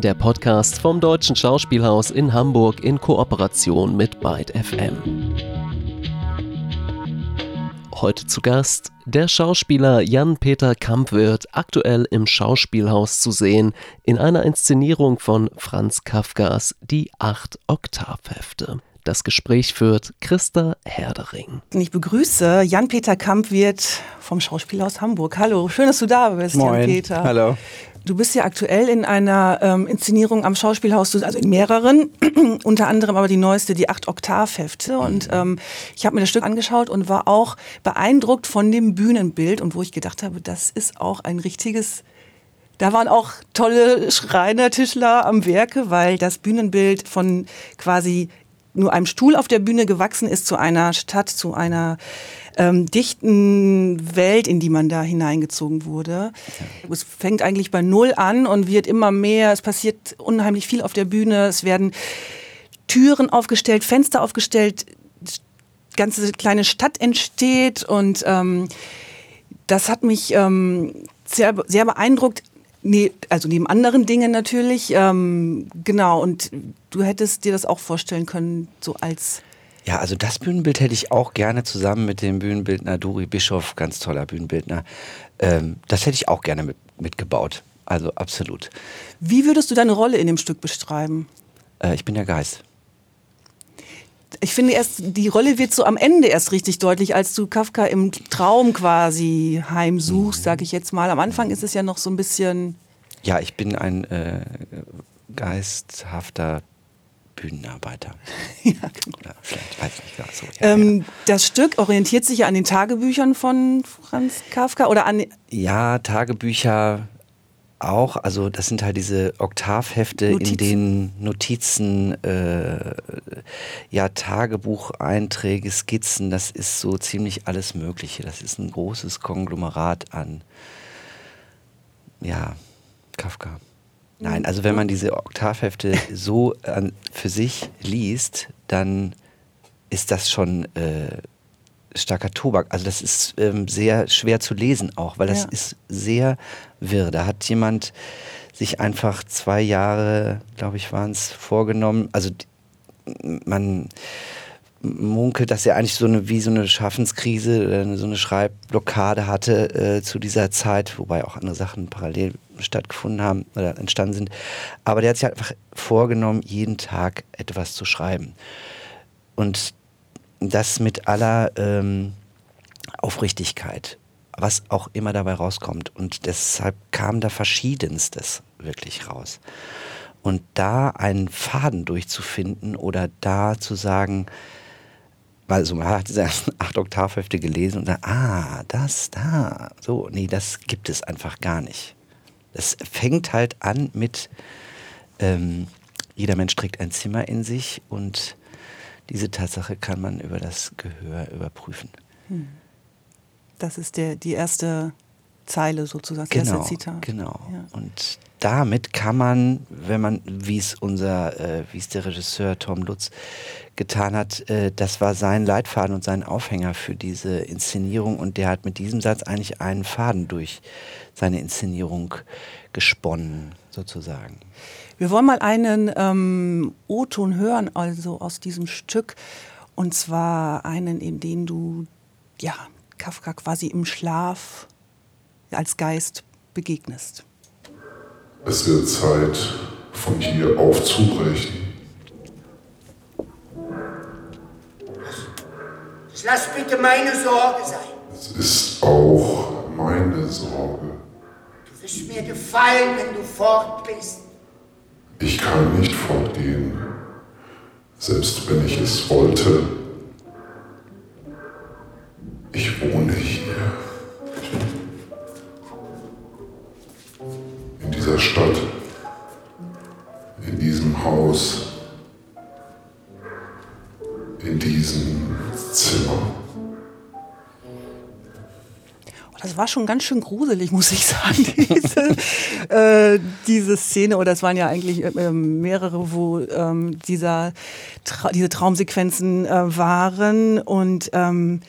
der Podcast vom Deutschen Schauspielhaus in Hamburg in Kooperation mit Byte FM. Heute zu Gast der Schauspieler Jan-Peter Kampwirt, aktuell im Schauspielhaus zu sehen, in einer Inszenierung von Franz Kafkas Die acht Oktavhefte. Das Gespräch führt Christa Herdering. Ich begrüße Jan-Peter Kampwirt vom Schauspielhaus Hamburg. Hallo, schön, dass du da bist, Jan-Peter. Hallo. Du bist ja aktuell in einer ähm, Inszenierung am Schauspielhaus, also in mehreren, unter anderem aber die neueste, die acht Oktavhefte. Und ähm, ich habe mir das Stück angeschaut und war auch beeindruckt von dem Bühnenbild und wo ich gedacht habe, das ist auch ein richtiges da waren auch tolle Schreiner, Tischler am Werke, weil das Bühnenbild von quasi nur einem Stuhl auf der Bühne gewachsen ist zu einer Stadt, zu einer ähm, dichten Welt, in die man da hineingezogen wurde. Ja. Es fängt eigentlich bei Null an und wird immer mehr. Es passiert unheimlich viel auf der Bühne. Es werden Türen aufgestellt, Fenster aufgestellt, ganze kleine Stadt entsteht und ähm, das hat mich ähm, sehr, sehr beeindruckt. Nee, also neben anderen Dingen natürlich. Ähm, genau, und du hättest dir das auch vorstellen können, so als. Ja, also das Bühnenbild hätte ich auch gerne zusammen mit dem Bühnenbildner Duri Bischof, ganz toller Bühnenbildner. Ähm, das hätte ich auch gerne mit, mitgebaut. Also absolut. Wie würdest du deine Rolle in dem Stück beschreiben? Äh, ich bin der Geist ich finde erst, die Rolle wird so am Ende erst richtig deutlich, als du Kafka im Traum quasi heimsuchst, sage ich jetzt mal. Am Anfang ist es ja noch so ein bisschen. Ja, ich bin ein äh, geisthafter Bühnenarbeiter. ja, genau. Oder vielleicht weiß ich nicht. So, ja, ähm, ja. Das Stück orientiert sich ja an den Tagebüchern von Franz Kafka oder an. Ja, Tagebücher auch, also das sind halt diese Oktavhefte, Notizen. in denen Notizen, äh, ja, Tagebucheinträge, Skizzen, das ist so ziemlich alles Mögliche. Das ist ein großes Konglomerat an, ja, Kafka. Nein, also wenn man diese Oktavhefte so an, für sich liest, dann ist das schon äh, starker Tobak. Also das ist ähm, sehr schwer zu lesen auch, weil das ja. ist sehr wirr. Da hat jemand sich einfach zwei Jahre, glaube ich, waren es, vorgenommen. Also man munkelt, dass er eigentlich so eine wie so eine Schaffenskrise, so eine Schreibblockade hatte äh, zu dieser Zeit, wobei auch andere Sachen parallel stattgefunden haben oder entstanden sind. Aber der hat sich einfach vorgenommen, jeden Tag etwas zu schreiben. Und das mit aller ähm, Aufrichtigkeit, was auch immer dabei rauskommt. Und deshalb kam da verschiedenstes wirklich raus. Und da einen Faden durchzufinden oder da zu sagen, weil so man hat diese acht Oktavhefte gelesen und dann, ah, das, da, so, nee, das gibt es einfach gar nicht. Es fängt halt an mit, ähm, jeder Mensch trägt ein Zimmer in sich und diese Tatsache kann man über das Gehör überprüfen. Hm. Das ist der, die erste Zeile sozusagen, das genau, erste Zitat. Genau. Ja. Und damit kann man, wenn man, wie es unser, äh, wie es der Regisseur Tom Lutz getan hat, äh, das war sein Leitfaden und sein Aufhänger für diese Inszenierung und der hat mit diesem Satz eigentlich einen Faden durch seine Inszenierung gesponnen, sozusagen. Wir wollen mal einen ähm, O-Ton hören, also aus diesem Stück. Und zwar einen, in dem du ja, Kafka quasi im Schlaf als Geist begegnest. Es wird Zeit, von hier aufzubrechen. Lass bitte meine Sorge sein. Es ist auch meine Sorge. Du wirst mir gefallen, wenn du fort bist. Ich kann nicht fortgehen, selbst wenn ich es wollte. War schon ganz schön gruselig, muss ich sagen, diese, äh, diese Szene. Oder es waren ja eigentlich äh, mehrere, wo ähm, dieser, Tra diese Traumsequenzen äh, waren. Und ähm,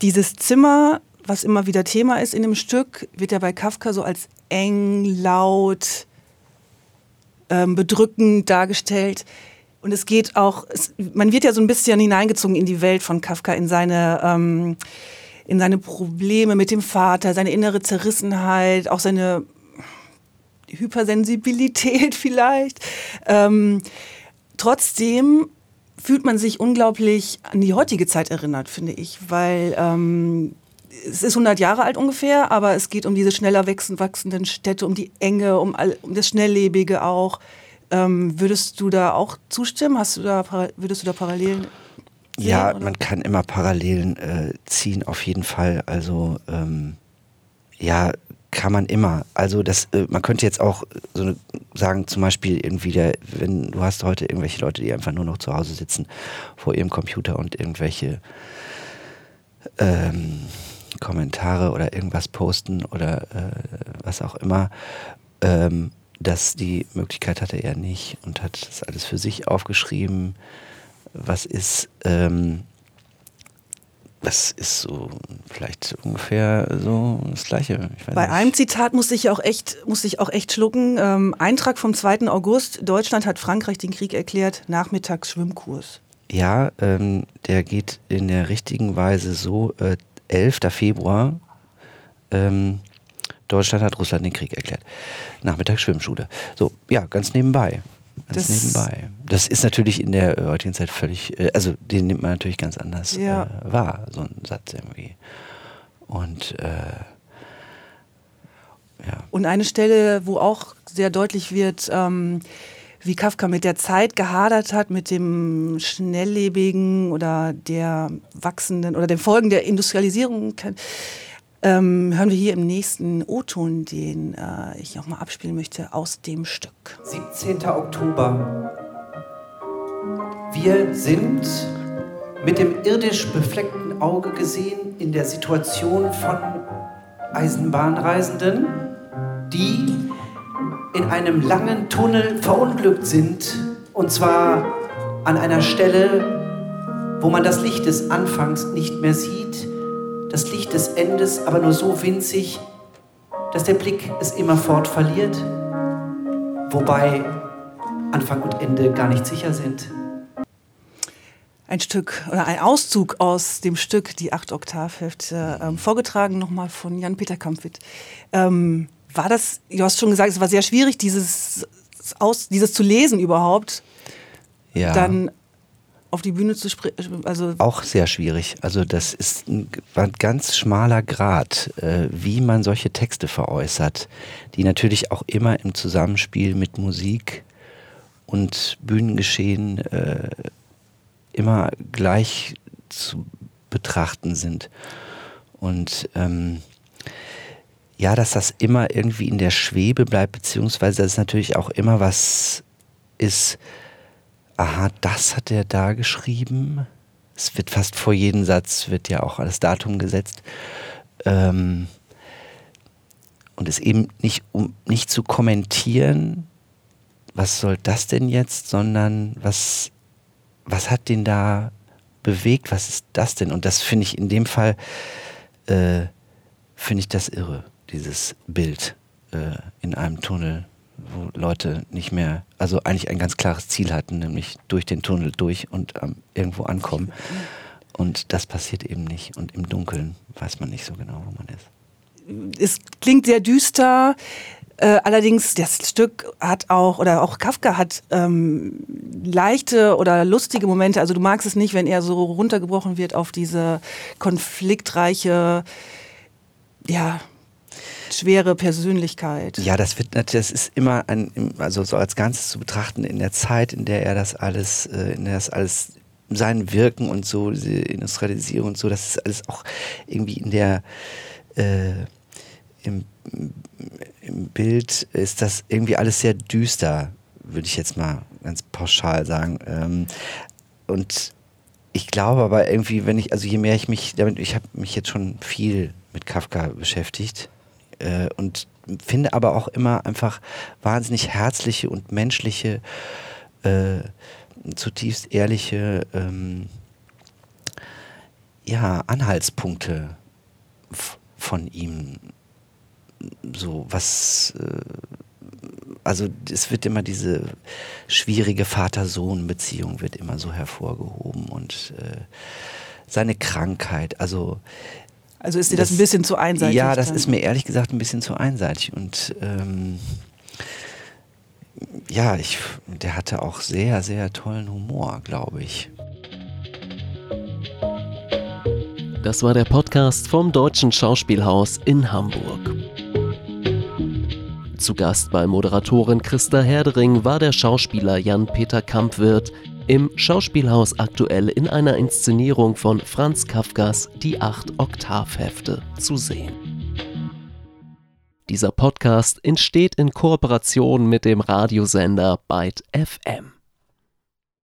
dieses Zimmer, was immer wieder Thema ist in dem Stück, wird ja bei Kafka so als eng, laut, ähm, bedrückend dargestellt. Und es geht auch, es, man wird ja so ein bisschen hineingezogen in die Welt von Kafka, in seine, ähm, in seine Probleme mit dem Vater, seine innere Zerrissenheit, auch seine Hypersensibilität vielleicht. Ähm, trotzdem fühlt man sich unglaublich an die heutige Zeit erinnert, finde ich, weil ähm, es ist 100 Jahre alt ungefähr, aber es geht um diese schneller wachsenden Städte, um die Enge, um, all, um das Schnelllebige auch. Ähm, würdest du da auch zustimmen? Hast du da, würdest du da Parallelen? Sehen, ja, oder? man kann immer Parallelen äh, ziehen, auf jeden Fall. Also ähm, ja, kann man immer. Also das, äh, man könnte jetzt auch so sagen, zum Beispiel irgendwie, der, wenn du hast heute irgendwelche Leute, die einfach nur noch zu Hause sitzen vor ihrem Computer und irgendwelche ähm, Kommentare oder irgendwas posten oder äh, was auch immer. Ähm, dass die Möglichkeit hatte er nicht und hat das alles für sich aufgeschrieben. Was ist, ähm, das ist so vielleicht ungefähr so das Gleiche. Bei nicht. einem Zitat musste ich auch echt, musste ich auch echt schlucken. Ähm, Eintrag vom 2. August. Deutschland hat Frankreich den Krieg erklärt. Nachmittags Schwimmkurs. Ja, ähm, der geht in der richtigen Weise so. Äh, 11. Februar. Ähm, Deutschland hat Russland den Krieg erklärt. Nachmittags Schwimmschule. So, ja, ganz nebenbei. Ganz das nebenbei. Das ist natürlich in der heutigen Zeit völlig, äh, also den nimmt man natürlich ganz anders ja. äh, wahr, so ein Satz irgendwie. Und äh, ja. Und eine Stelle, wo auch sehr deutlich wird, ähm, wie Kafka mit der Zeit gehadert hat, mit dem schnelllebigen oder der wachsenden oder den Folgen der Industrialisierung ähm, hören wir hier im nächsten O-Ton, den äh, ich auch mal abspielen möchte, aus dem Stück. 17. Oktober. Wir sind mit dem irdisch befleckten Auge gesehen in der Situation von Eisenbahnreisenden, die in einem langen Tunnel verunglückt sind. Und zwar an einer Stelle, wo man das Licht des Anfangs nicht mehr sieht das Licht des Endes aber nur so winzig, dass der Blick es immerfort verliert, wobei Anfang und Ende gar nicht sicher sind. Ein Stück oder ein Auszug aus dem Stück Die acht Oktavhefte, ähm, vorgetragen nochmal von Jan-Peter Kampwitt. Ähm, war das, du hast schon gesagt, es war sehr schwierig, dieses, aus, dieses zu lesen überhaupt. Ja. Dann auf die Bühne zu sprechen? Also auch sehr schwierig. Also das ist ein, ganz schmaler Grad, äh, wie man solche Texte veräußert, die natürlich auch immer im Zusammenspiel mit Musik und Bühnengeschehen äh, immer gleich zu betrachten sind. Und ähm, ja, dass das immer irgendwie in der Schwebe bleibt, beziehungsweise dass es natürlich auch immer was ist, aha, das hat er da geschrieben. Es wird fast vor jedem Satz wird ja auch das Datum gesetzt. Ähm, und es eben nicht, um nicht zu kommentieren, was soll das denn jetzt, sondern was, was hat den da bewegt, was ist das denn? Und das finde ich in dem Fall, äh, finde ich das irre, dieses Bild äh, in einem Tunnel wo Leute nicht mehr, also eigentlich ein ganz klares Ziel hatten, nämlich durch den Tunnel durch und ähm, irgendwo ankommen. Und das passiert eben nicht. Und im Dunkeln weiß man nicht so genau, wo man ist. Es klingt sehr düster. Äh, allerdings, das Stück hat auch, oder auch Kafka hat ähm, leichte oder lustige Momente. Also du magst es nicht, wenn er so runtergebrochen wird auf diese konfliktreiche, ja, schwere Persönlichkeit. Ja, das wird das ist immer ein, also so als Ganzes zu betrachten in der Zeit, in der er das alles, äh, in der das alles sein Wirken und so, diese Industrialisierung und so, das ist alles auch irgendwie in der äh, im, im Bild ist das irgendwie alles sehr düster, würde ich jetzt mal ganz pauschal sagen. Ähm, und ich glaube aber irgendwie, wenn ich, also je mehr ich mich damit, ich habe mich jetzt schon viel mit Kafka beschäftigt äh, und finde aber auch immer einfach wahnsinnig herzliche und menschliche, äh, zutiefst ehrliche ähm, ja, Anhaltspunkte von ihm. So, was, äh, also es wird immer diese schwierige Vater-Sohn-Beziehung wird immer so hervorgehoben und äh, seine Krankheit, also also ist dir das, das, ein bisschen zu einseitig? Ja, das dann? ist mir ehrlich gesagt ein bisschen zu einseitig. Und ähm, ja, ich, der hatte auch sehr, sehr tollen Humor, glaube ich. Das war der Podcast vom Deutschen Schauspielhaus in Hamburg. Zu Gast bei Moderatorin Christa Herdering war der Schauspieler Jan-Peter Kampwirth im Schauspielhaus aktuell in einer Inszenierung von Franz Kafkas Die acht Oktavhefte zu sehen. Dieser Podcast entsteht in Kooperation mit dem Radiosender Byte FM.